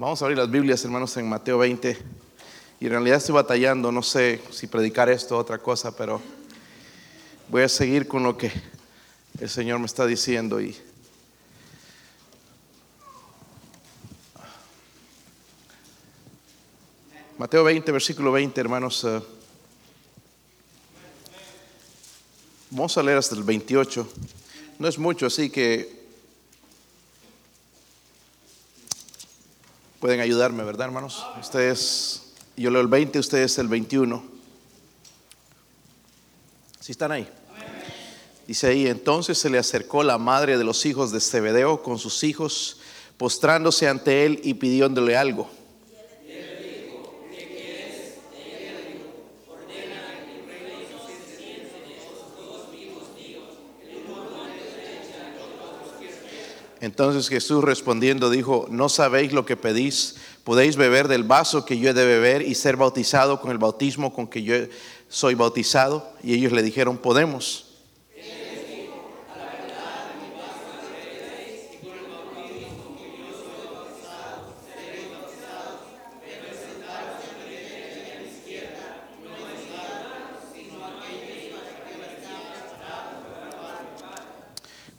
Vamos a abrir las Biblias, hermanos, en Mateo 20. Y en realidad estoy batallando, no sé si predicar esto o otra cosa, pero voy a seguir con lo que el Señor me está diciendo. Y Mateo 20, versículo 20, hermanos. eh, vamos a leer hasta el 28. No es mucho, así que pueden ayudarme, ¿verdad, hermanos? Ustedes, yo leo el 20, ustedes el 21. ¿Sí están ahí? Dice ahí, entonces se le acercó la madre de los hijos de Zebedeo con sus hijos, postrándose ante él y pidiéndole algo. Entonces Jesús respondiendo dijo, no sabéis lo que pedís, podéis beber del vaso que yo he de beber y ser bautizado con el bautismo con que yo soy bautizado. Y ellos le dijeron, podemos.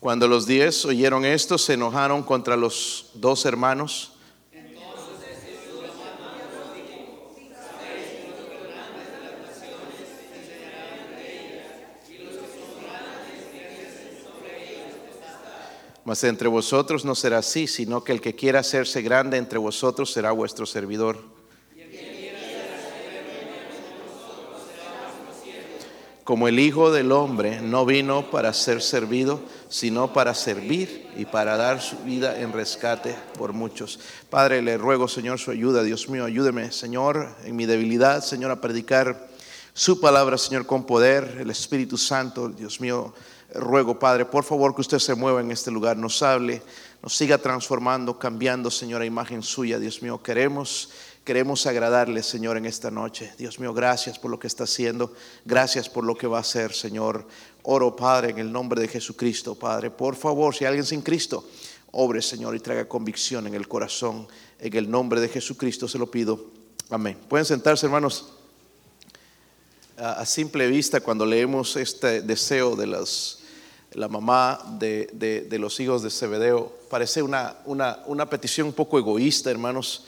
Cuando los diez oyeron esto, se enojaron contra los dos hermanos. Mas entre vosotros no será así, sino que el que quiera hacerse grande entre vosotros será vuestro servidor. Como el Hijo del Hombre no vino para ser servido, sino para servir y para dar su vida en rescate por muchos. Padre, le ruego, Señor, su ayuda. Dios mío, ayúdeme, Señor, en mi debilidad, Señor, a predicar su palabra, Señor, con poder, el Espíritu Santo. Dios mío, ruego, Padre, por favor que usted se mueva en este lugar, nos hable, nos siga transformando, cambiando, Señor, a imagen suya. Dios mío, queremos Queremos agradarle, Señor, en esta noche. Dios mío, gracias por lo que está haciendo. Gracias por lo que va a hacer, Señor. Oro, Padre, en el nombre de Jesucristo, Padre. Por favor, si alguien sin Cristo, obre, Señor, y traiga convicción en el corazón. En el nombre de Jesucristo se lo pido. Amén. Pueden sentarse, hermanos. A, simple vista, cuando leemos este deseo de las, la mamá de, de, de los hijos de Zebedeo, parece una, una, una petición un poco egoísta, hermanos.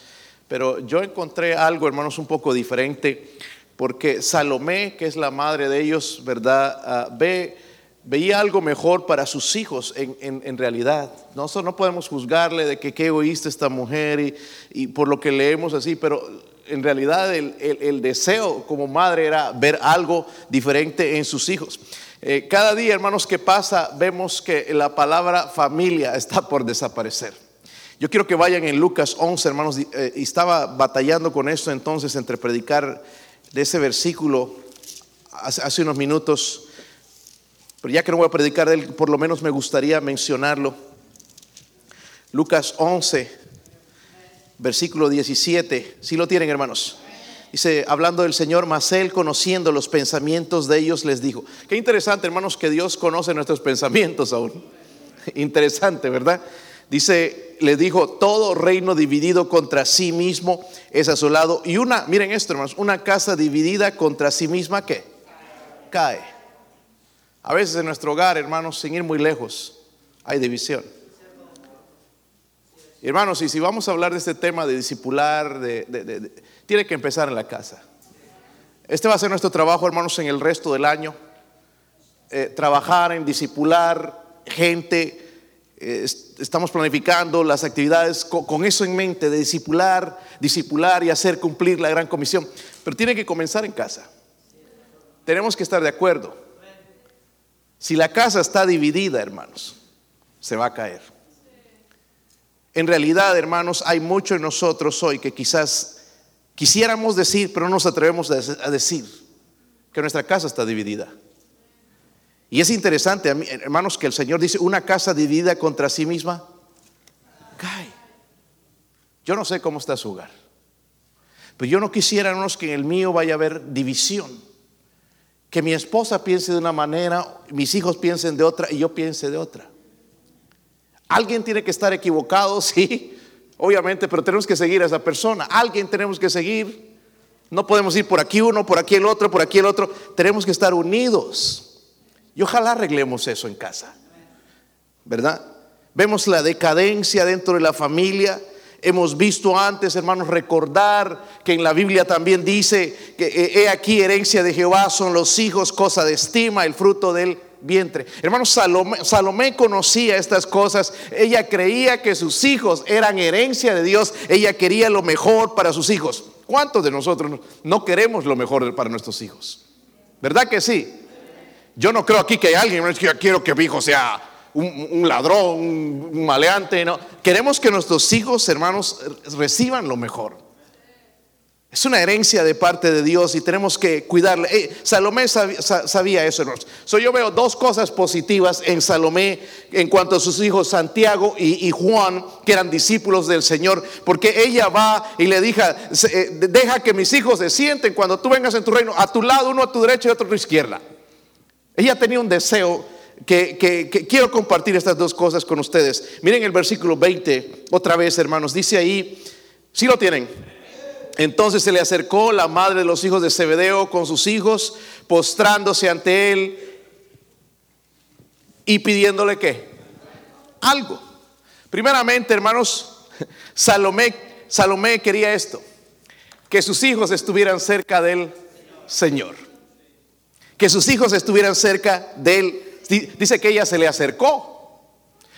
Pero yo encontré algo, hermanos, un poco diferente, porque Salomé, que es la madre de ellos, ¿verdad? Uh, ve, veía algo mejor para sus hijos en, en, en, realidad. Nosotros no podemos juzgarle de que qué egoísta esta mujer y, y por lo que leemos así, pero en realidad el, el, el, deseo como madre era ver algo diferente en sus hijos. Eh, cada día, hermanos, que pasa, vemos que la palabra familia está por desaparecer. Yo quiero que vayan en Lucas 11, hermanos. Eh, estaba batallando con esto entonces entre predicar de ese versículo hace, unos minutos. Pero ya que no voy a predicar de él, por lo menos me gustaría mencionarlo. Lucas 11, versículo 17. Si ¿Sí lo tienen, hermanos. Dice, hablando del Señor, mas él conociendo los pensamientos de ellos les dijo. Qué interesante, hermanos, que Dios conoce nuestros pensamientos aún. Interesante, ¿verdad? Dice, le dijo, todo reino dividido contra sí mismo es asolado. Y una, miren esto, hermanos, una casa dividida contra sí misma, ¿qué? Cae. A veces en nuestro hogar, hermanos, sin ir muy lejos, hay división. Hermanos, y si vamos a hablar de este tema de discipular, tiene que empezar en la casa. Este va a ser nuestro trabajo, hermanos, en el resto del año. Eh, trabajar en discipular gente estamos planificando las actividades con, eso en mente, de discipular, y hacer cumplir la gran comisión. Pero tiene que comenzar en casa. Tenemos que estar de acuerdo. Si la casa está dividida, hermanos, se va a caer. En realidad, hermanos, hay mucho en nosotros hoy que quizás quisiéramos decir, pero no nos atrevemos a decir que nuestra casa está dividida. Y es interesante, hermanos, que el Señor dice, una casa dividida contra sí misma, cae. Yo no sé cómo está su hogar. Pero yo no quisiera, hermanos, que en el mío vaya a haber división. Que mi esposa piense de una manera, mis hijos piensen de otra y yo piense de otra. Alguien tiene que estar equivocado, sí. obviamente, pero tenemos que seguir a esa persona. Alguien tenemos que seguir. No podemos ir por aquí uno, por aquí el otro, por aquí el otro. Tenemos que estar unidos. Y ojalá arreglemos eso en casa. ¿Verdad? Vemos la decadencia dentro de la familia. Hemos visto antes, hermanos, recordar que en la Biblia también dice que eh, he aquí herencia de Jehová son los hijos, cosa de estima, el fruto del vientre. Hermanos, Salomé, Salomé, conocía estas cosas. Ella creía que sus hijos eran herencia de Dios. Ella quería lo mejor para sus hijos. ¿Cuántos de nosotros no queremos lo mejor para nuestros hijos? ¿Verdad que sí? Yo no creo aquí que hay alguien que quiero que mi hijo sea un, ladrón, un maleante. No. Queremos que nuestros hijos, hermanos, reciban lo mejor. Es una herencia de parte de Dios y tenemos que cuidarla. Eh, Salomé sabía, eso, hermanos. yo veo dos cosas positivas en Salomé en cuanto a sus hijos Santiago y, Juan, que eran discípulos del Señor, porque ella va y le dijo, eh, deja que mis hijos se sienten cuando tú vengas en tu reino, a tu lado, uno a tu derecha y otro a tu izquierda. Ella tenía un deseo que, quiero compartir estas dos cosas con ustedes. Miren el versículo 20, otra vez hermanos, dice ahí, si lo tienen. Entonces se le acercó la madre de los hijos de Zebedeo con sus hijos, postrándose ante él y pidiéndole qué? Algo. Primeramente, hermanos, Salomé, Salomé quería esto, que sus hijos estuvieran cerca del Señor, que sus hijos estuvieran cerca del dice que ella se le acercó.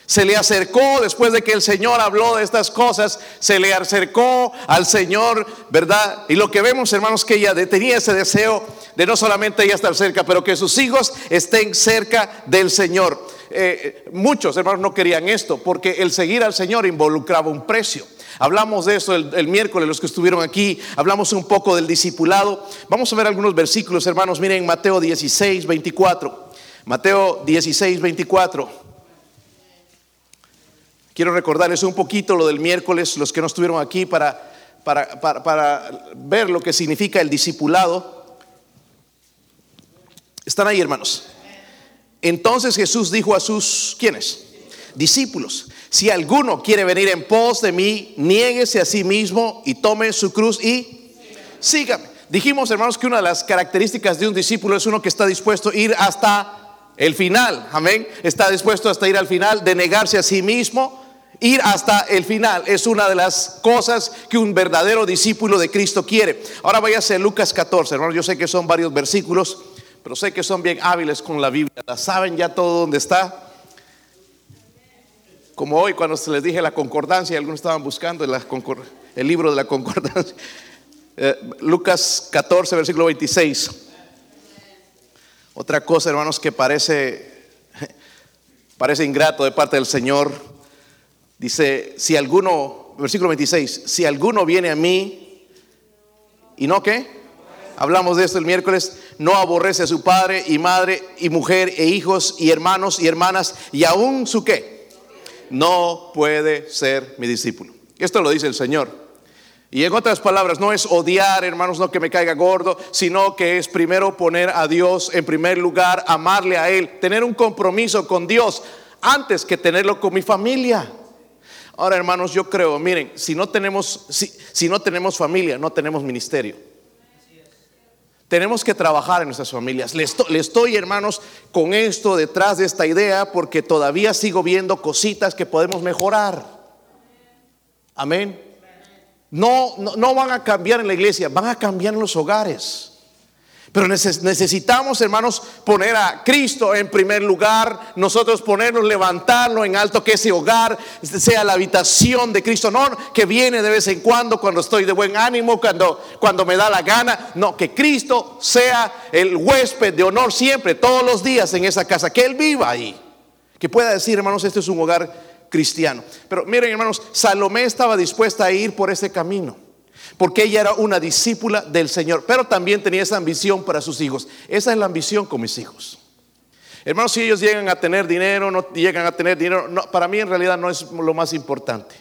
Se le acercó después de que el Señor habló de estas cosas, se le acercó al Señor, ¿verdad? Y lo que vemos, hermanos, que ella tenía ese deseo de no solamente ella estar cerca, pero que sus hijos estén cerca del Señor. Eh, muchos hermanos no querían esto, porque el seguir al Señor involucraba un precio. Hablamos de eso el, miércoles, los que estuvieron aquí, hablamos un poco del discipulado. Vamos a ver algunos versículos, hermanos. Miren Mateo 16, 24. Mateo 16, 24. Quiero recordarles un poquito lo del miércoles, los que no estuvieron aquí, para, para, para, ver lo que significa el discipulado. ¿Están ahí, hermanos? Entonces Jesús dijo a sus, ¿quiénes? Discípulos. Si alguno quiere venir en pos de mí, niéguese a sí mismo y tome su cruz y sígame. Dijimos, hermanos, que una de las características de un discípulo es uno que está dispuesto a ir hasta el final, amén. Está dispuesto hasta ir al final, de negarse a sí mismo. Ir hasta el final es una de las cosas que un verdadero discípulo de Cristo quiere. Ahora váyase a Lucas 14, hermanos. Yo sé que son varios versículos, pero sé que son bien hábiles con la Biblia. ¿Saben ya todo dónde está? Como hoy cuando se les dije la concordancia, algunos estaban buscando el libro de la concordancia. Eh, Lucas 14, versículo 26. Otra cosa, hermanos, que parece, parece ingrato de parte del Señor, dice, si alguno, versículo 26, si alguno viene a mí y no qué, hablamos de esto el miércoles, no aborrece a su padre y madre y mujer e hijos y hermanos y hermanas y aún su qué, no puede ser mi discípulo. Esto lo dice el Señor. Y en otras palabras, no es odiar, hermanos, no que me caiga gordo, sino que es primero poner a Dios en primer lugar, amarle a Él, tener un compromiso con Dios antes que tenerlo con mi familia. Ahora, hermanos, yo creo, miren, si no tenemos, si, no tenemos familia, no tenemos ministerio. Tenemos que trabajar en nuestras familias. Le estoy, estoy, hermanos, con esto detrás de esta idea porque todavía sigo viendo cositas que podemos mejorar. Amén. No, no, van a cambiar en la iglesia, van a cambiar en los hogares. Pero necesitamos, hermanos, poner a Cristo en primer lugar, nosotros ponernos, levantarlo en alto, que ese hogar sea la habitación de Cristo, no que viene de vez en cuando, cuando estoy de buen ánimo, cuando, cuando me da la gana, no, que Cristo sea el huésped de honor siempre, todos los días en esa casa, que Él viva ahí, que pueda decir, hermanos, este es un hogar cristiano. Pero miren hermanos, Salomé estaba dispuesta a ir por ese camino, porque ella era una discípula del Señor, pero también tenía esa ambición para sus hijos. Esa es la ambición con mis hijos. Hermanos, si ellos llegan a tener dinero, no llegan a tener dinero, para mí en realidad no es lo más importante.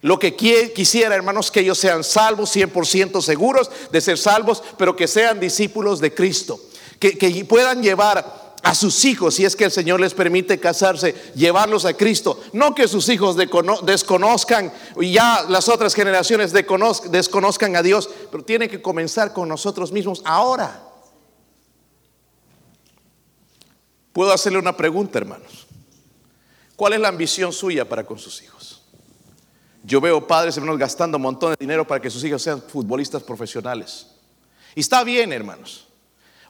Lo que quisiera, hermanos, que ellos sean salvos, 100% seguros de ser salvos, pero que sean discípulos de Cristo, que, que puedan llevar a sus hijos, si es que el Señor les permite casarse, llevarlos a Cristo. No que sus hijos desconozcan y ya las otras generaciones desconozcan a Dios, pero tiene que comenzar con nosotros mismos ahora. Puedo hacerle una pregunta, hermanos. ¿Cuál es la ambición suya para con sus hijos? Yo veo padres, hermanos, gastando un montón de dinero para que sus hijos sean futbolistas profesionales. Y está bien, hermanos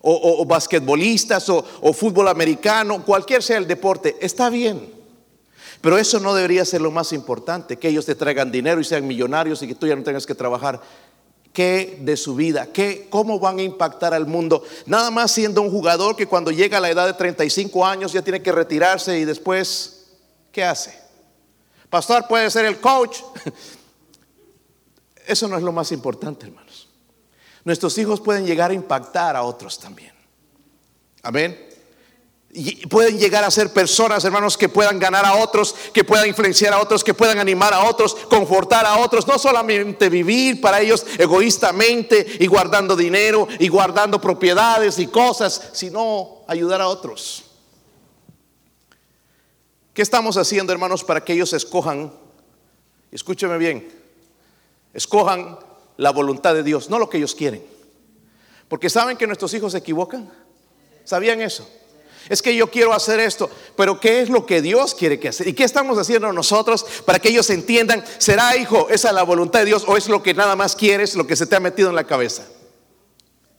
o, basquetbolistas o, o fútbol americano, cualquier sea el deporte, está bien. Pero eso no debería ser lo más importante, que ellos te traigan dinero y sean millonarios y que tú ya no tengas que trabajar. ¿Qué de su vida? ¿Qué, ¿Cómo van a impactar al mundo? Nada más siendo un jugador que cuando llega a la edad de 35 años ya tiene que retirarse y después, ¿qué hace? Pastor puede ser el coach. Eso no es lo más importante, hermanos. Nuestros hijos pueden llegar a impactar a otros también. Amén. Y pueden llegar a ser personas, hermanos, que puedan ganar a otros, que puedan influenciar a otros, que puedan animar a otros, confortar a otros, no solamente vivir para ellos egoístamente y guardando dinero y guardando propiedades y cosas, sino ayudar a otros. ¿Qué estamos haciendo, hermanos, para que ellos escojan? Escúcheme bien, escojan la voluntad de Dios, no lo que ellos quieren. Porque saben que nuestros hijos se equivocan. ¿Sabían eso? Es que yo quiero hacer esto, pero ¿qué es lo que Dios quiere que hacer? ¿Y qué estamos haciendo nosotros para que ellos entiendan, será hijo, esa es la voluntad de Dios o es lo que nada más quieres, lo que se te ha metido en la cabeza?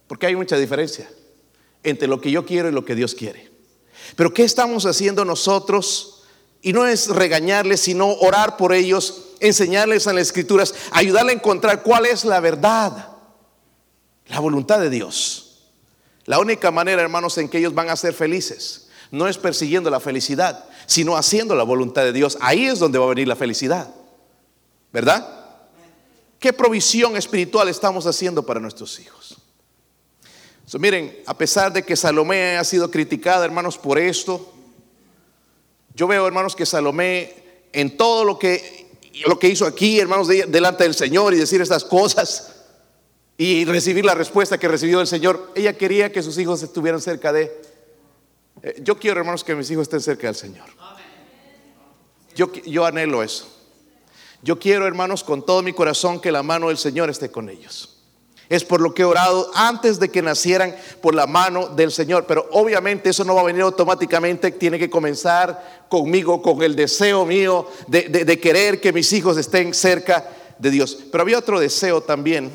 Porque hay mucha diferencia entre lo que yo quiero y lo que Dios quiere. Pero ¿qué estamos haciendo nosotros? Y no es regañarles, sino orar por ellos enseñarles a las escrituras, ayudarle a encontrar cuál es la verdad, la voluntad de Dios. La única manera, hermanos, en que ellos van a ser felices no es persiguiendo la felicidad, sino haciendo la voluntad de Dios. Ahí es donde va a venir la felicidad. ¿Verdad? ¿Qué provisión espiritual estamos haciendo para nuestros hijos? miren, a pesar de que Salomé ha sido criticada, hermanos, por esto, yo veo, hermanos, que Salomé en todo lo que lo que hizo aquí, hermanos, delante del Señor y decir estas cosas y recibir la respuesta que recibió el Señor. Ella quería que sus hijos estuvieran cerca de... Eh, yo quiero, hermanos, que mis hijos estén cerca del Señor. Yo, yo anhelo eso. Yo quiero, hermanos, con todo mi corazón que la mano del Señor esté con ellos. Es por lo que he orado antes de que nacieran por la mano del Señor. Pero obviamente eso no va a venir automáticamente. Tiene que comenzar conmigo, con el deseo mío de, querer que mis hijos estén cerca de Dios. Pero había otro deseo también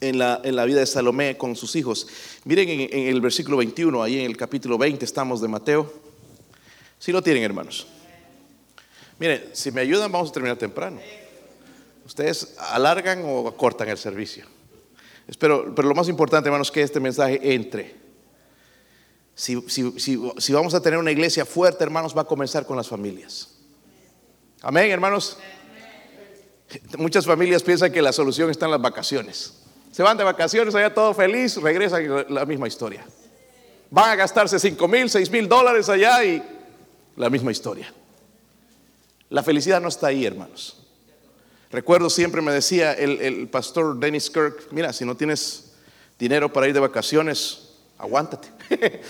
en la, vida de Salomé con sus hijos. Miren en, el versículo 21, ahí en el capítulo 20 estamos de Mateo. Si lo tienen, hermanos. Miren, si me ayudan, vamos a terminar temprano. ¿Ustedes alargan o cortan el servicio? Pero lo más importante, hermanos, que este mensaje entre. Si, si, vamos a tener una iglesia fuerte, hermanos, va a comenzar con las familias. Amén, hermanos. Muchas familias piensan que la solución está en las vacaciones. Se van de vacaciones, allá todo feliz, regresan la misma historia. Van a gastarse 5 mil, 6 mil dólares allá y la misma historia. La felicidad no está ahí, hermanos. Recuerdo siempre me decía el, pastor Dennis Kirk, mira, si no tienes dinero para ir de vacaciones, aguántate.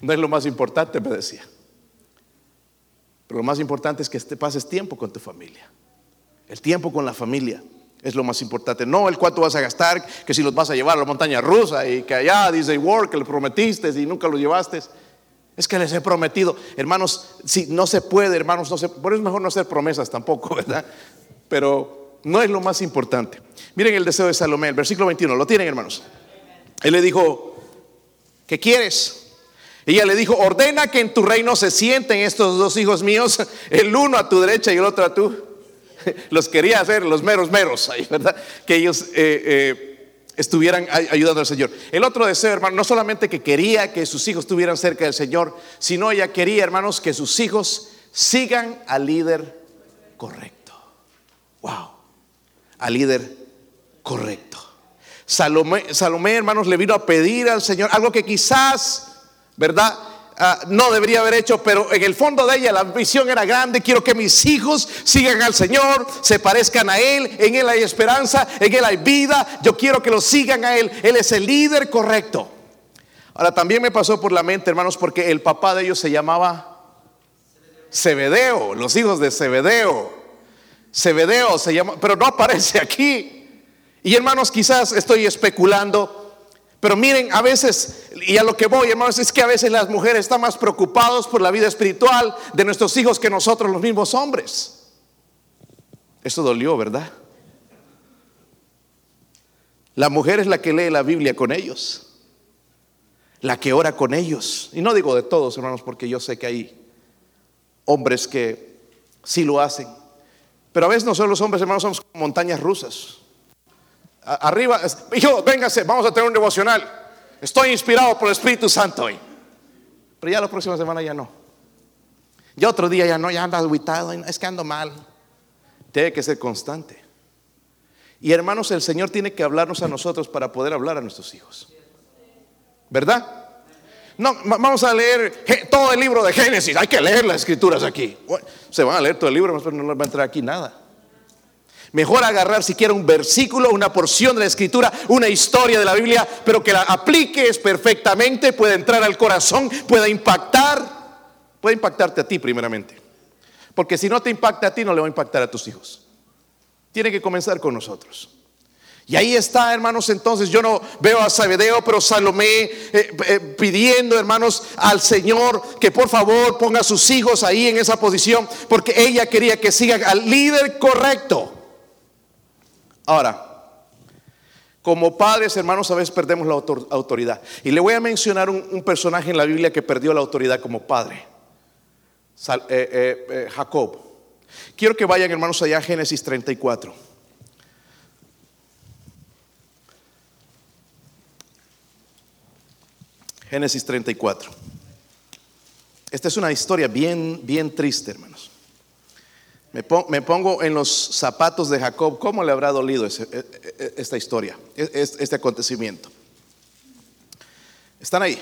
no es lo más importante, me decía. Pero lo más importante es que pases tiempo con tu familia. El tiempo con la familia es lo más importante. No el cuánto vas a gastar, que si los vas a llevar a la montaña rusa y que allá dice World que le prometiste y nunca lo llevaste. Es que les he prometido, hermanos, si no se puede, hermanos, no se, por eso es mejor no hacer promesas tampoco, ¿verdad? pero no es lo más importante. Miren el deseo de Salomé, el versículo 21, ¿lo tienen hermanos? Él le dijo, ¿qué quieres? Ella le dijo, ordena que en tu reino se sienten estos dos hijos míos, el uno a tu derecha y el otro a tu. Los quería hacer los meros meros, ¿verdad? Que ellos eh, eh, estuvieran ayudando al Señor. El otro deseo, hermano, no solamente que quería que sus hijos estuvieran cerca del Señor, sino ella quería, hermanos, que sus hijos sigan al líder correcto. Wow, al líder correcto. Salomé, Salomé, hermanos, le vino a pedir al Señor algo que quizás, ¿verdad? Ah, no debería haber hecho, pero en el fondo de ella la visión era grande. Quiero que mis hijos sigan al Señor, se parezcan a Él. En Él hay esperanza, en Él hay vida. Yo quiero que lo sigan a Él. Él es el líder correcto. Ahora también me pasó por la mente, hermanos, porque el papá de ellos se llamaba Cebedeo, los hijos de Cebedeo. Cebedeo se llama, pero no aparece aquí. Y hermanos, quizás estoy especulando, pero miren, a veces, y a lo que voy, hermanos, es que a veces las mujeres están más preocupadas por la vida espiritual de nuestros hijos que nosotros los mismos hombres. Eso dolió, ¿verdad? La mujer es la que lee la Biblia con ellos, la que ora con ellos. Y no digo de todos, hermanos, porque yo sé que hay hombres que sí lo hacen. Pero a veces nosotros los hombres, hermanos, somos como montañas rusas. Arriba, hijo, véngase, vamos a tener un devocional. Estoy inspirado por el Espíritu Santo hoy. Pero ya la próxima semana ya no. Ya otro día ya no, ya anda aguitado, es que ando mal. Tiene que ser constante. Y hermanos, el Señor tiene que hablarnos a nosotros para poder hablar a nuestros hijos. ¿Verdad? No, vamos a leer todo el libro de Génesis. Hay que leer las escrituras aquí. Se van a leer todo el libro, pero no les va a entrar aquí nada. Mejor agarrar siquiera un versículo, una porción de la escritura, una historia de la Biblia, pero que la apliques perfectamente, pueda entrar al corazón, pueda impactar, puede impactarte a ti primeramente. Porque si no te impacta a ti, no le va a impactar a tus hijos. Tiene que comenzar con nosotros. Y ahí está, hermanos, entonces yo no veo a Sabedeo, pero Salomé eh, eh, pidiendo, hermanos, al Señor que por favor ponga a sus hijos ahí en esa posición, porque ella quería que siga al líder correcto. Ahora, como padres, hermanos, a veces perdemos la autoridad. Y le voy a mencionar un, personaje en la Biblia que perdió la autoridad como padre. Eh, Jacob. Quiero que vayan, hermanos, allá a Génesis 34. Génesis 34. Esta es una historia bien, bien triste, hermanos. Me pongo en los zapatos de Jacob. ¿Cómo le habrá dolido e, e, e, esta historia, este acontecimiento? ¿Están ahí?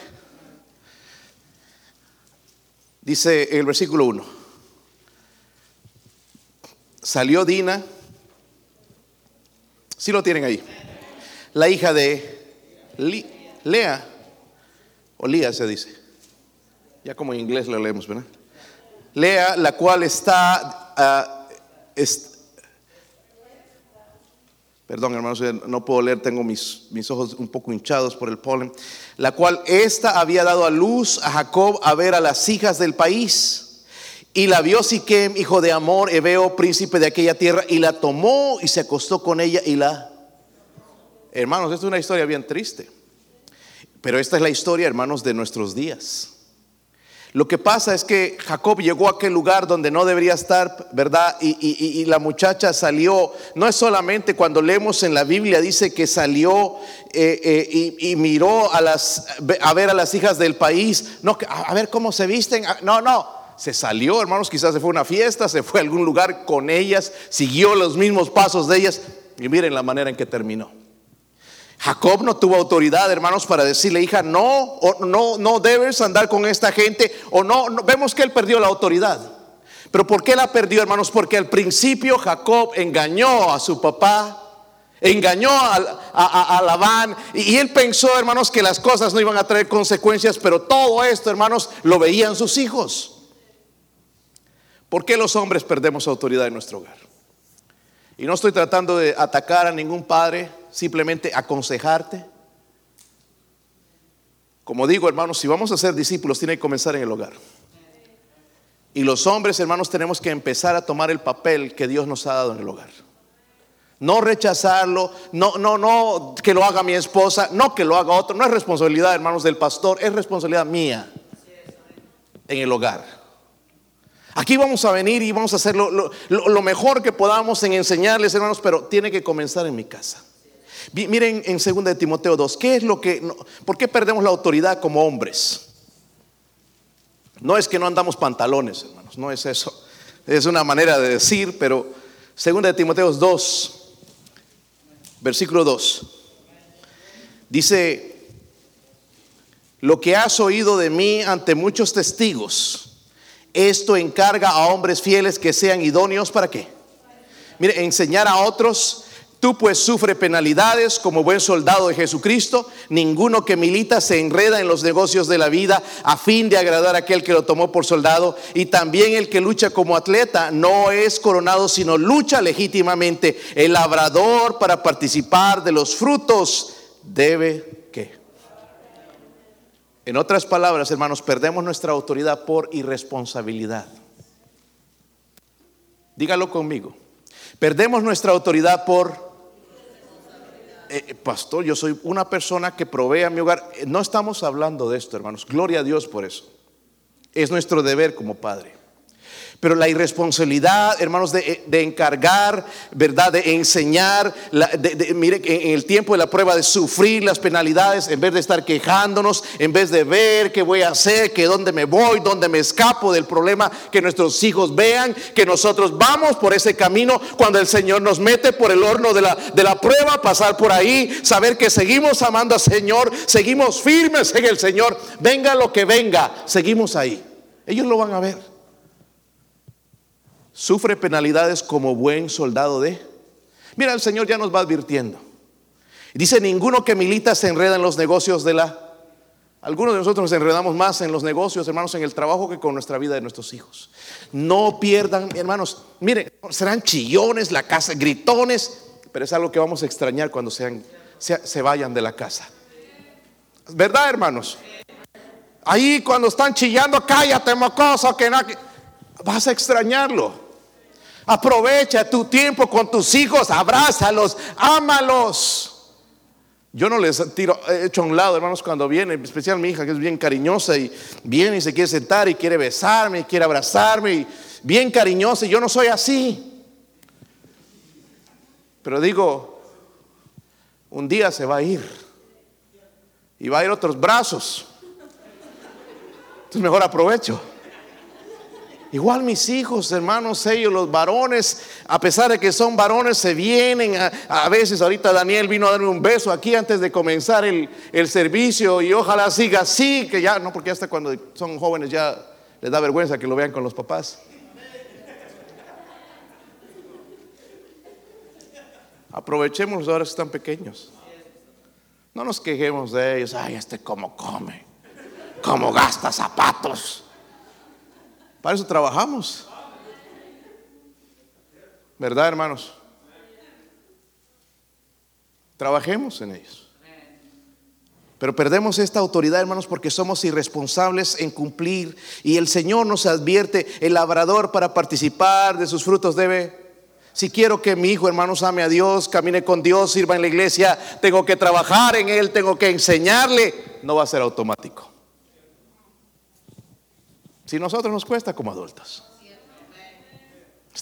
Dice el versículo 1. Salió Dina. Si lo tienen ahí. La hija de Lea Olía se dice. Ya como en inglés lo leemos, ¿verdad? Lea, la cual está, ah, perdón hermanos, no puedo leer, tengo mis, mis ojos un poco hinchados por el polen, la cual esta había dado a luz a Jacob a ver a las hijas del país. Y la vio Siquem, hijo de Amor, Ebeo, príncipe de aquella tierra, y la tomó y se acostó con ella y la... Hermanos, esta es una historia bien triste. Pero esta es la historia, hermanos, de nuestros días. Lo que pasa es que Jacob llegó a aquel lugar donde no debería estar, ¿verdad? Y, la muchacha salió, no es solamente cuando leemos en la Biblia, dice que salió eh, eh, y, miró a, ver a las hijas del país, no, a ver cómo se visten, ah, no, no, se salió, hermanos, quizás se fue a una fiesta, se fue a algún lugar con ellas, siguió los mismos pasos de ellas. Y miren la manera en que terminó. Jacob no tuvo autoridad, hermanos, para decirle, hija, no, no, no debes andar con esta gente, o no, vemos que él perdió la autoridad. Pero ¿por qué la perdió, hermanos? Porque al principio Jacob engañó a su papá, engañó a, Labán, y, y él pensó, hermanos, que las cosas no iban a traer consecuencias, pero todo esto, hermanos, lo veían sus hijos. ¿Por qué los hombres perdemos autoridad en nuestro hogar? Y no estoy tratando de atacar a ningún padre, simplemente aconsejarte. Como digo, hermanos, si vamos a ser discípulos, tiene que comenzar en el hogar. Y los hombres, hermanos, tenemos que empezar a tomar el papel que Dios nos ha dado en el hogar. No rechazarlo, no, no, no que lo haga mi esposa, no que lo haga otro. No es responsabilidad, hermanos, del pastor, es responsabilidad mía en el hogar. Aquí vamos a venir y vamos a hacer lo, mejor que podamos en enseñarles, hermanos, pero tiene que comenzar en mi casa. Miren en 2 de Timoteo 2, ¿qué es lo que por qué perdemos la autoridad como hombres? No es que no andamos pantalones, hermanos, no es eso. Es una manera de decir, pero 2 de Timoteo 2 versículo 2 dice lo que has oído de mí ante muchos testigos, esto encarga a hombres fieles que sean idóneos para qué? Mire, enseñar a otros Tú pues sufre penalidades como buen soldado de Jesucristo. Ninguno que milita se enreda en los negocios de la vida a fin de agradar a aquel que lo tomó por soldado. Y también el que lucha como atleta no es coronado, sino lucha legítimamente. El labrador para participar de los frutos debe. En otras palabras, hermanos, perdemos nuestra autoridad por irresponsabilidad. Dígalo conmigo. Perdemos nuestra autoridad por eh, pastor, yo soy una persona que provee a mi hogar. No estamos hablando de esto, hermanos. Gloria a Dios por eso. Es nuestro deber como padre. Pero la irresponsabilidad, hermanos, de, encargar, ¿verdad? De enseñar, mire, en el tiempo de la prueba de sufrir las penalidades, en vez de estar quejándonos, en vez de ver qué voy a hacer, que dónde me voy, dónde me escapo del problema, que nuestros hijos vean que nosotros vamos por ese camino cuando el Señor nos mete por el horno de la, de la prueba, pasar por ahí, saber que seguimos amando al Señor, seguimos firmes en el Señor, venga lo que venga, seguimos ahí. Ellos lo van a ver sufre penalidades como buen soldado de... Mira, el Señor ya nos va advirtiendo. Dice, ninguno que milita se enreda en los negocios de la... Algunos de nosotros nos enredamos más en los negocios, hermanos, en el trabajo que con nuestra vida de nuestros hijos. No pierdan, hermanos, miren, serán chillones, la casa, gritones, pero es algo que vamos a extrañar cuando sean, se, vayan de la casa. ¿Verdad, hermanos? Ahí cuando están chillando, cállate, mocoso, que no, vas a extrañarlo. Aprovecha tu tiempo con tus hijos, abrázalos, ámalos. Yo no les tiro, he hecho a un lado, hermanos, cuando viene, en especial mi hija, que es bien cariñosa y viene y se quiere sentar y quiere besarme y quiere abrazarme y bien cariñosa y yo no soy así. Pero digo, un día se va a ir y va a ir otros brazos. Entonces mejor aprovecho. Igual mis hijos, hermanos, ellos, los varones, a pesar de que son varones, se vienen a, veces. Ahorita Daniel vino a darme un beso aquí antes de comenzar el, servicio y ojalá siga así, que ya, no, porque hasta cuando son jóvenes ya les da vergüenza que lo vean con los papás. Aprovechemos ahora que están pequeños. No nos quejemos de ellos. Ay, este cómo come, cómo gasta zapatos. Para eso trabajamos. ¿Verdad, hermanos? Trabajemos en ellos. Pero perdemos esta autoridad, hermanos, porque somos irresponsables en cumplir. Y el Señor nos advierte, el labrador para participar de sus frutos debe... Si quiero que mi hijo, hermanos, ame a Dios, camine con Dios, sirva en la iglesia, tengo que trabajar en él, tengo que enseñarle. No va a ser automático. Si nosotros nos cuesta como adultos.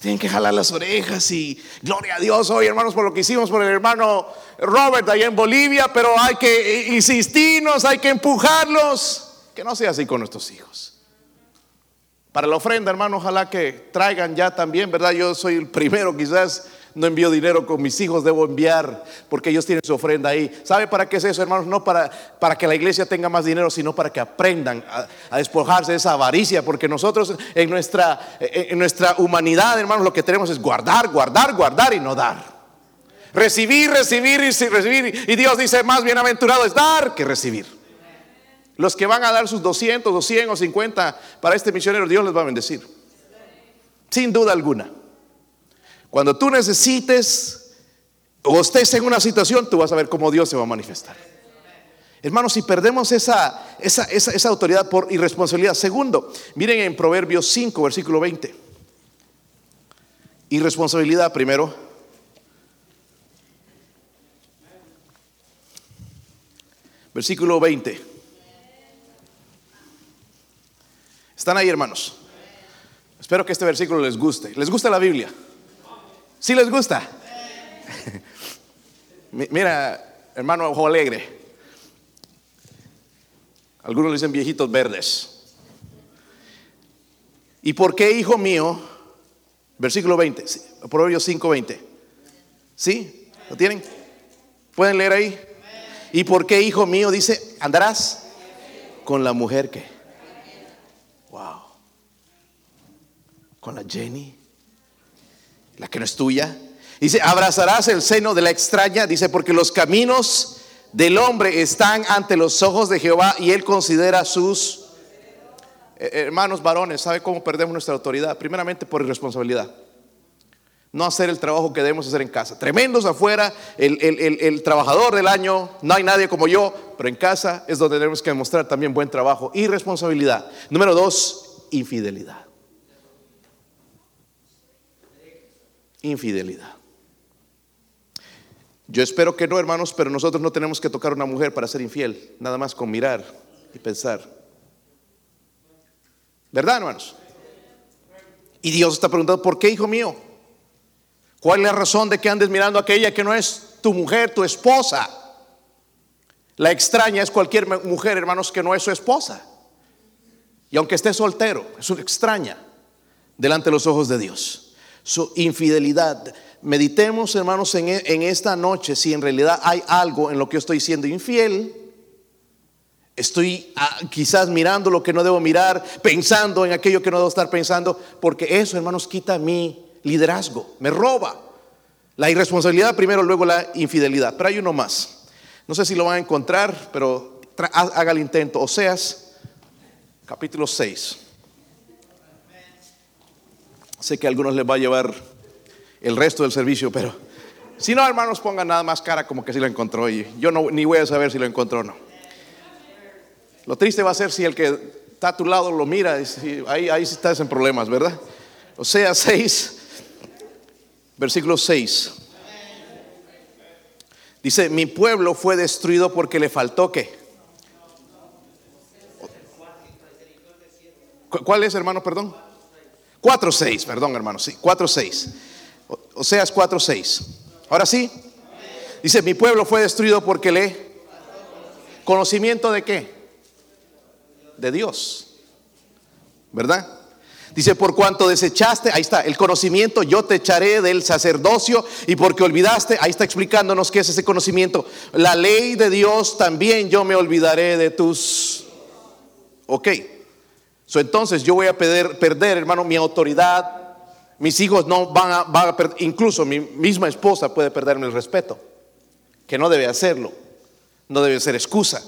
Tienen que jalar las orejas y gloria a Dios hoy, hermanos, por lo que hicimos por el hermano Robert allá en Bolivia, pero hay que insistirnos, hay que empujarlos. Que no sea así con nuestros hijos. Para la ofrenda, hermano, ojalá que traigan ya también, ¿verdad? Yo soy el primero quizás no envío dinero con mis hijos, debo enviar porque ellos tienen su ofrenda ahí. ¿Sabe para qué es eso, hermanos? No para, para que la iglesia tenga más dinero, sino para que aprendan a, despojarse de esa avaricia, porque nosotros en nuestra, en nuestra humanidad, hermanos, lo que tenemos es guardar, guardar, guardar y no dar. Recibir, recibir y recibir. Y Dios dice, más bienaventurado es dar que recibir. Los que van a dar sus 200 o 100 o 50 para este misionero, Dios les va a bendecir. Sin duda alguna. Cuando tú necesites o estés en una situación, tú vas a ver cómo Dios se va a manifestar. Hermanos, si perdemos esa, esa, esa, autoridad por irresponsabilidad. Segundo, miren en Proverbios 5, versículo 20. Irresponsabilidad primero. Versículo 20. ¿Están ahí, hermanos? Espero que este versículo les guste. ¿Les gusta la Biblia? ¿Sí les gusta? Mira, hermano Ojo Alegre. Algunos le dicen viejitos verdes. ¿Y por qué, hijo mío? Versículo 20, Proverbios 5, 20. ¿Sí? ¿Lo tienen? ¿Pueden leer ahí? ¿Y por qué, hijo mío? Dice, andarás con la mujer que. Wow. Con la Jenny la que no es tuya. Dice, abrazarás el seno de la extraña, dice, porque los caminos del hombre están ante los ojos de Jehová y él considera sus eh, hermanos varones. ¿Sabe cómo perdemos nuestra autoridad? Primeramente por irresponsabilidad. No hacer el trabajo que debemos hacer en casa. Tremendos afuera, el, el trabajador del año, no hay nadie como yo, pero en casa es donde tenemos que demostrar también buen trabajo y responsabilidad. Número dos, infidelidad. Infidelidad. Yo espero que no, hermanos, pero nosotros no tenemos que tocar a una mujer para ser infiel, nada más con mirar y pensar. ¿Verdad, hermanos? Y Dios está preguntando, ¿por qué, hijo mío? ¿Cuál es la razón de que andes mirando a aquella que no es tu mujer, tu esposa? La extraña es cualquier mujer, hermanos, que no es su esposa. Y aunque esté soltero, es una extraña delante de los ojos de Dios. Su infidelidad meditemos, hermanos, e, en, esta noche si en realidad hay algo en lo que yo estoy siendo infiel. Estoy ah, quizás mirando lo que no debo mirar, pensando en aquello que no debo estar pensando, porque eso, hermanos, quita mi liderazgo, me roba. La irresponsabilidad primero, luego la infidelidad. Pero hay uno más. No sé si lo van a encontrar, pero haga el intento. Oseas, capítulo 6. Sé que a algunos les va a llevar el resto del servicio, pero si no, hermanos, pongan nada más cara como que si lo encontró y yo no, ni voy a saber si lo encontró o no. Lo triste va a ser si el que está a tu lado lo mira, ahí, ahí sí estás en problemas, ¿verdad? O sea, 6, versículo 6. Dice, mi pueblo fue destruido porque le faltó qué. ¿Cuál es, hermano? Perdón. 4.6, perdón, hermano, sí, 4.6. Oseas 4:6. Ahora sí. Dice, mi pueblo fue destruido porque le... ¿Conocimiento de qué? De Dios. ¿Verdad? Dice, por cuanto desechaste, ahí está, el conocimiento, yo te echaré del sacerdocio y porque olvidaste, ahí está explicándonos qué es ese conocimiento. La ley de Dios también yo me olvidaré de tus... Ok. Entonces yo voy a perder, hermano, mi autoridad mis hijos no van a, van a perder, incluso mi misma esposa puede perderme el respeto, que no debe hacerlo, no debe ser excusa.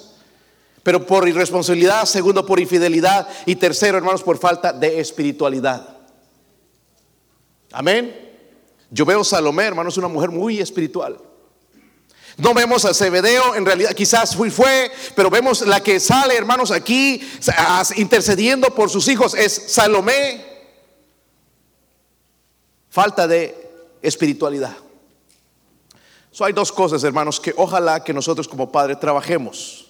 Pero por irresponsabilidad, segundo por infidelidad y tercero, hermanos, por falta de espiritualidad. Amén. Yo veo a Salomé, hermanos, una mujer muy espiritual. No vemos a Zebedeo, en realidad quizás fue, fue, pero vemos la que sale, hermanos, aquí intercediendo por sus hijos, es Salomé. Falta de espiritualidad. So, hay dos cosas, hermanos, que ojalá que nosotros como padres trabajemos.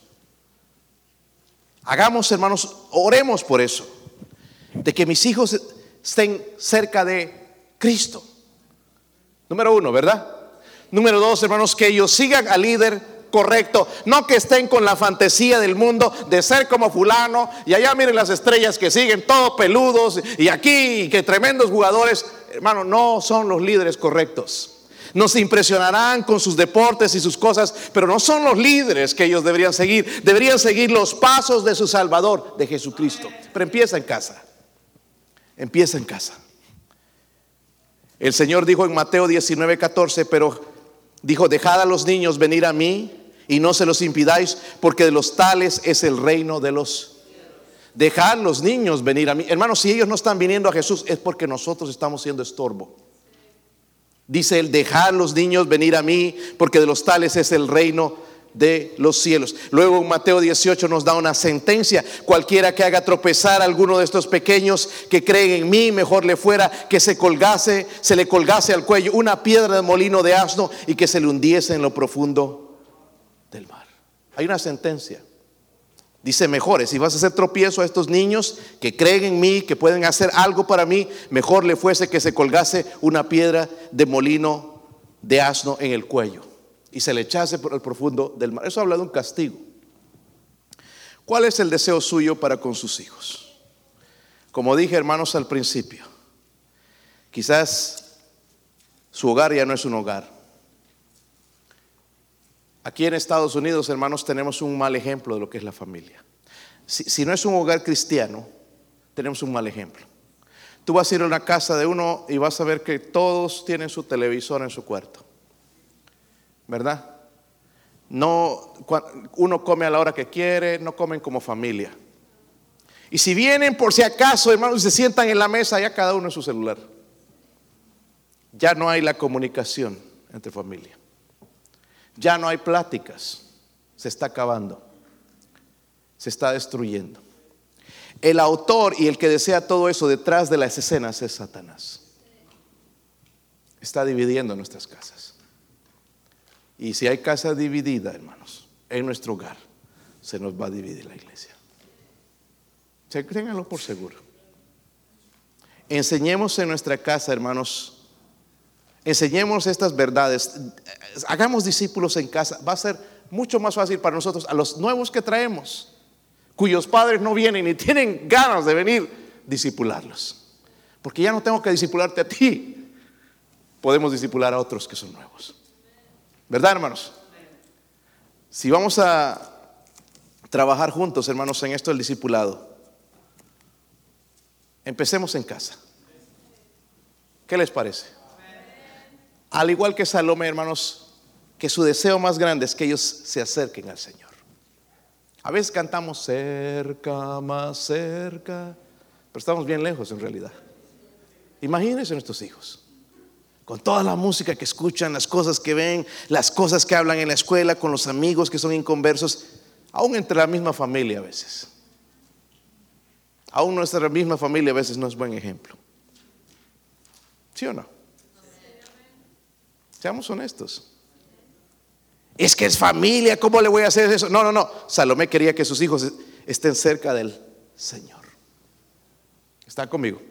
Hagamos, hermanos, oremos por eso. De que mis hijos estén cerca de Cristo. Número uno, ¿verdad? Número dos, hermanos, que ellos sigan al líder correcto. No que estén con la fantasía del mundo de ser como fulano. Y allá miren las estrellas que siguen, todos peludos. Y aquí, que tremendos jugadores hermano, no son los líderes correctos. Nos impresionarán con sus deportes y sus cosas, pero no son los líderes que ellos deberían seguir. Deberían seguir los pasos de su Salvador, de Jesucristo. Pero empieza en casa. Empieza en casa. El Señor dijo en Mateo 19, 14, pero dijo, dejad a los niños venir a mí y no se los impidáis, porque de los tales es el reino de los Dejar los niños venir a mí. Hermanos, si ellos no están viniendo a Jesús es porque nosotros estamos siendo estorbo. Dice él, dejar los niños venir a mí, porque de los tales es el reino de los cielos. Luego en Mateo 18 nos da una sentencia. Cualquiera que haga tropezar a alguno de estos pequeños que creen en mí, mejor le fuera que se colgase, se le colgase al cuello una piedra de molino de asno y que se le hundiese en lo profundo del mar. Hay una sentencia. Dice, mejores, si vas a hacer tropiezo a estos niños que creen en mí, que pueden hacer algo para mí, mejor le fuese que se colgase una piedra de molino de asno en el cuello y se le echase por el profundo del mar. Eso habla de un castigo. ¿Cuál es el deseo suyo para con sus hijos? Como dije, hermanos, al principio, quizás su hogar ya no es un hogar. Aquí en Estados Unidos, hermanos, tenemos un mal ejemplo de lo que es la familia. Si, no es un hogar cristiano, tenemos un mal ejemplo. Tú vas a ir a una casa de uno y vas a ver que todos tienen su televisor en su cuarto. ¿Verdad? No, uno come a la hora que quiere, no comen como familia. Y si vienen por si acaso, hermanos, y se sientan en la mesa, ya cada uno en su celular. Ya no hay la comunicación entre familia. Ya no hay pláticas. Se está acabando. Se está destruyendo. El autor y el que desea todo eso detrás de las escenas es Satanás. Está dividiendo nuestras casas. Y si hay casa dividida, hermanos, en nuestro hogar, se nos va a dividir la iglesia. Ténganlo por seguro. Enseñemos en nuestra casa, hermanos, enseñemos estas verdades. Hagamos discípulos en casa. Va a ser mucho más fácil para nosotros, a los nuevos que traemos cuyos padres no vienen y tienen ganas de venir, discipularlos. Porque ya no tengo que discipularte a ti, podemos discipular a otros que son nuevos. ¿Verdad, hermanos? Si vamos a trabajar juntos, hermanos, en esto del discipulado, empecemos en casa. ¿Qué les parece? Al igual que Salomé, hermanos, que su deseo más grande es que ellos se acerquen al Señor. A veces cantamos cerca, más cerca, pero estamos bien lejos en realidad. Imagínense nuestros hijos, con toda la música que escuchan, las cosas que ven, las cosas que hablan en la escuela, con los amigos que son inconversos, aún entre la misma familia a veces. Aún nuestra misma familia a veces no es buen ejemplo. ¿Sí o no? Seamos honestos. Es que es familia, ¿cómo le voy a hacer eso? No, no, no. Salomé quería que sus hijos estén cerca del Señor. ¿Está conmigo?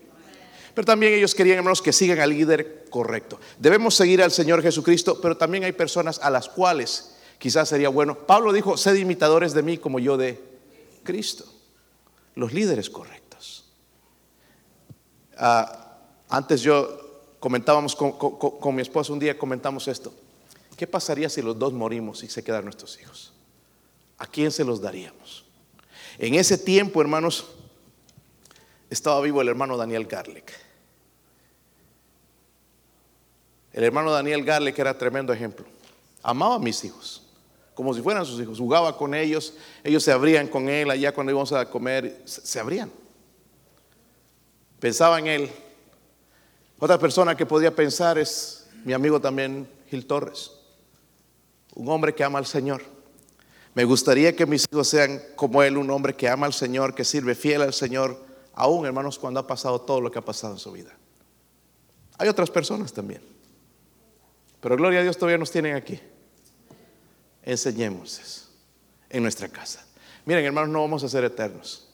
Pero también ellos querían, hermanos, que sigan al líder correcto. Debemos seguir al Señor Jesucristo, pero también hay personas a las cuales quizás sería bueno. Pablo dijo, sed imitadores de mí como yo de Cristo. Los líderes correctos. Ah, antes yo comentábamos con, mi esposa un día, comentamos esto. ¿Qué pasaría si los dos morimos y se quedan nuestros hijos? ¿A quién se los daríamos? En ese tiempo, hermanos, estaba vivo el hermano Daniel Garlic. El hermano Daniel Garlic era tremendo ejemplo. Amaba a mis hijos, como si fueran sus hijos. Jugaba con ellos, ellos se abrían con él allá cuando íbamos a comer, se abrían. Pensaba en él. Otra persona que podía pensar es mi amigo también, Gil Torres un hombre que ama al Señor. Me gustaría que mis hijos sean como él, un hombre que ama al Señor, que sirve fiel al Señor, aún hermanos cuando ha pasado todo lo que ha pasado en su vida. Hay otras personas también. Pero gloria a Dios todavía nos tienen aquí. Enseñemos en nuestra casa. Miren, hermanos, no vamos a ser eternos.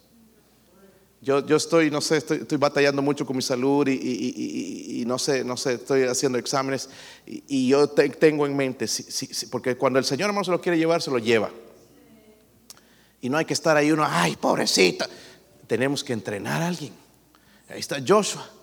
Yo, yo estoy, no sé, estoy, batallando mucho con mi salud y, no sé, no sé, estoy haciendo exámenes y, yo tengo en mente, porque cuando el Señor hermano se lo quiere llevar, se lo lleva. Y no hay que estar ahí uno, ay, pobrecita. Tenemos que entrenar a alguien. Ahí está Joshua.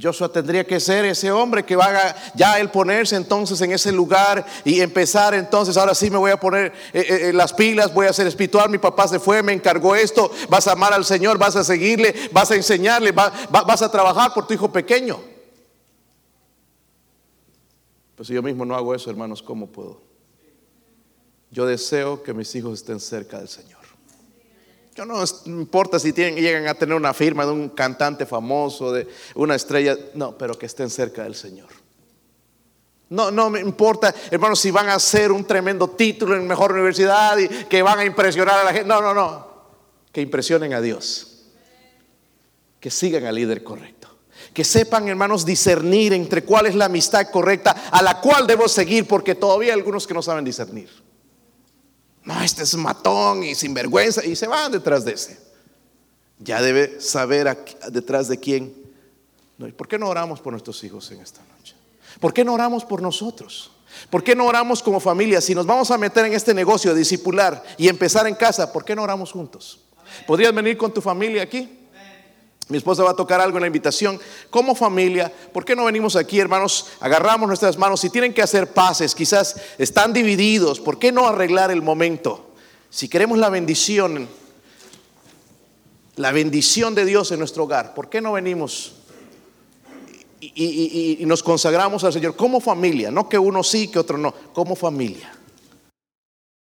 Joshua tendría que ser ese hombre que va a ya el ponerse entonces en ese lugar y empezar entonces, ahora sí me voy a poner eh, eh, eh, las pilas, voy a ser espiritual, mi papá se fue, me encargó esto, vas a amar al Señor, vas a seguirle, vas a enseñarle, vas a trabajar por tu hijo pequeño. Pues si yo mismo no hago eso, hermanos, ¿cómo puedo? Yo deseo que mis hijos estén cerca del Señor. Yo no importa si llegan a tener una firma de un cantante famoso, de una estrella, no, pero que estén cerca del Señor. No, no me importa, hermanos, si van a hacer un tremendo título en mejor universidad y que van a impresionar a la gente. No, no, no. Que impresionen a Dios. Que sigan al líder correcto. Que sepan, hermanos, discernir entre cuál es la amistad correcta a la cual debo seguir, porque todavía hay algunos que no saben discernir no, este es matón y sinvergüenza, y se van detrás de ese. Ya debe saber detrás de quién. ¿Por qué no oramos por nuestros hijos en esta noche? ¿Por qué no oramos por nosotros? ¿Por qué no oramos como familia? Si nos vamos a meter en este negocio de discipular y empezar en casa, ¿por qué no oramos juntos? ¿Podrías venir con tu familia aquí? Mi esposa va a tocar algo en la invitación. Como familia, ¿por qué no venimos aquí, hermanos? Agarramos nuestras manos. Si tienen que hacer paces, quizás están divididos, ¿por qué no arreglar el momento? Si queremos la bendición, la bendición de Dios en nuestro hogar, ¿por qué no venimos y, y- nos consagramos al Señor como familia? No que uno sí, que otro no, como familia.